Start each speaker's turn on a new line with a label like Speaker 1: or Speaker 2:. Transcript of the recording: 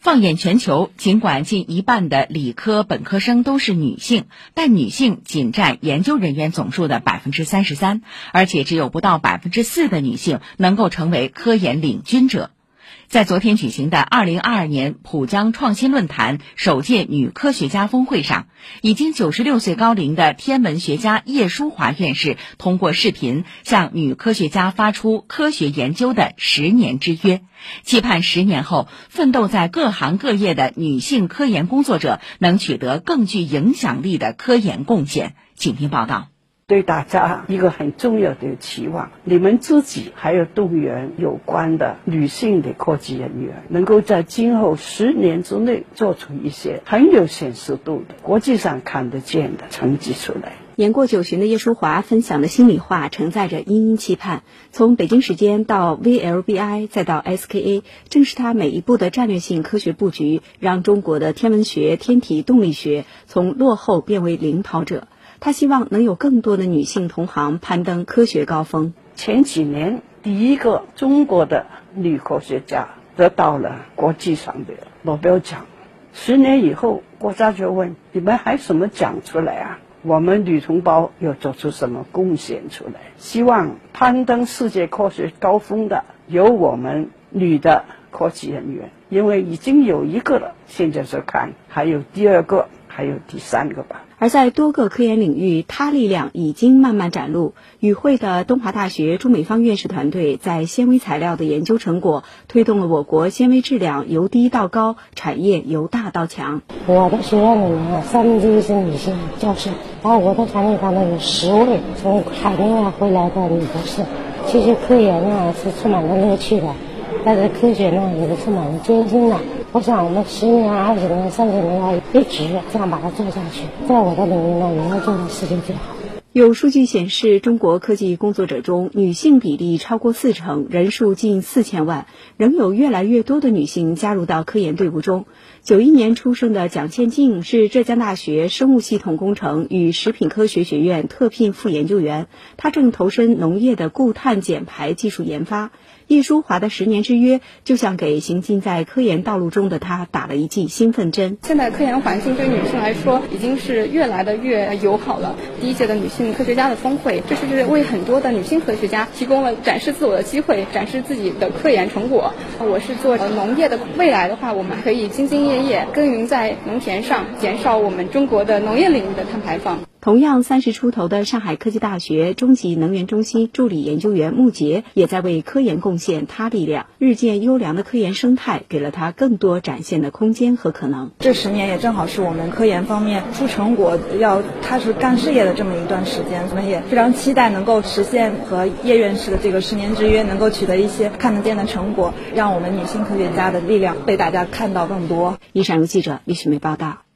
Speaker 1: 放眼全球，尽管近一半的理科本科生都是女性，但女性仅占研究人员总数的百分之三十三，而且只有不到百分之四的女性能够成为科研领军者。在昨天举行的二零二二年浦江创新论坛首届女科学家峰会上，已经九十六岁高龄的天文学家叶淑华院士通过视频向女科学家发出科学研究的十年之约，期盼十年后奋斗在各行各业的女性科研工作者能取得更具影响力的科研贡献。请听报道。
Speaker 2: 对大家一个很重要的期望，你们自己还有动员有关的女性的科技人员，能够在今后十年之内做出一些很有显示度的、国际上看得见的成绩出来。
Speaker 3: 年过九旬的叶淑华分享的心里话，承载着殷殷期盼。从北京时间到 VLBI，再到 SKA，正是他每一步的战略性科学布局，让中国的天文学、天体动力学从落后变为领跑者。他希望能有更多的女性同行攀登科学高峰。
Speaker 2: 前几年，第一个中国的女科学家得到了国际上的诺贝尔奖。十年以后，国家就问你们还什么奖出来啊？我们女同胞又做出什么贡献出来？希望攀登世界科学高峰的有我们女的科技人员，因为已经有一个了，现在是看还有第二个。还有第三个吧。
Speaker 3: 而在多个科研领域，他力量已经慢慢展露。与会的东华大学朱美芳院士团队在纤维材料的研究成果，推动了我国纤维质量由低到高，产业由大到强。
Speaker 4: 我的学院里面三分之一是女性教师，然后我的团队当中有十位从海内外回来的女博士。其实科研呢是充满了乐趣的，但是科学呢也是蛮艰辛的。我想，我们十年、二十年、三十年要一直这样把它做下去，在我的领域呢，也要做到事情最好。
Speaker 3: 有数据显示，中国科技工作者中女性比例超过四成，人数近四千万，仍有越来越多的女性加入到科研队伍中。九一年出生的蒋倩静是浙江大学生物系统工程与食品科学学院特聘副研究员，她正投身农业的固碳减排技术研发。叶淑华的十年之约，就像给行进在科研道路中的她打了一剂兴奋针。
Speaker 5: 现在科研环境对女性来说，已经是越来的越友好了。第一届的女性科学家的峰会，这是为很多的女性科学家提供了展示自我的机会，展示自己的科研成果。我是做农业的，未来的话，我们可以兢兢业业耕耘在农田上，减少我们中国的农业领域的碳排放。
Speaker 3: 同样三十出头的上海科技大学中级能源中心助理研究员穆杰，也在为科研贡献他力量。日渐优良的科研生态，给了他更多展现的空间和可能。
Speaker 6: 这十年也正好是我们科研方面出成果、要踏实干事业的这么一段时间。我们也非常期待能够实现和叶院士的这个十年之约，能够取得一些看得见的成果，让我们女性科学家的力量被大家看到更多。
Speaker 3: 以上由记者李雪梅报道。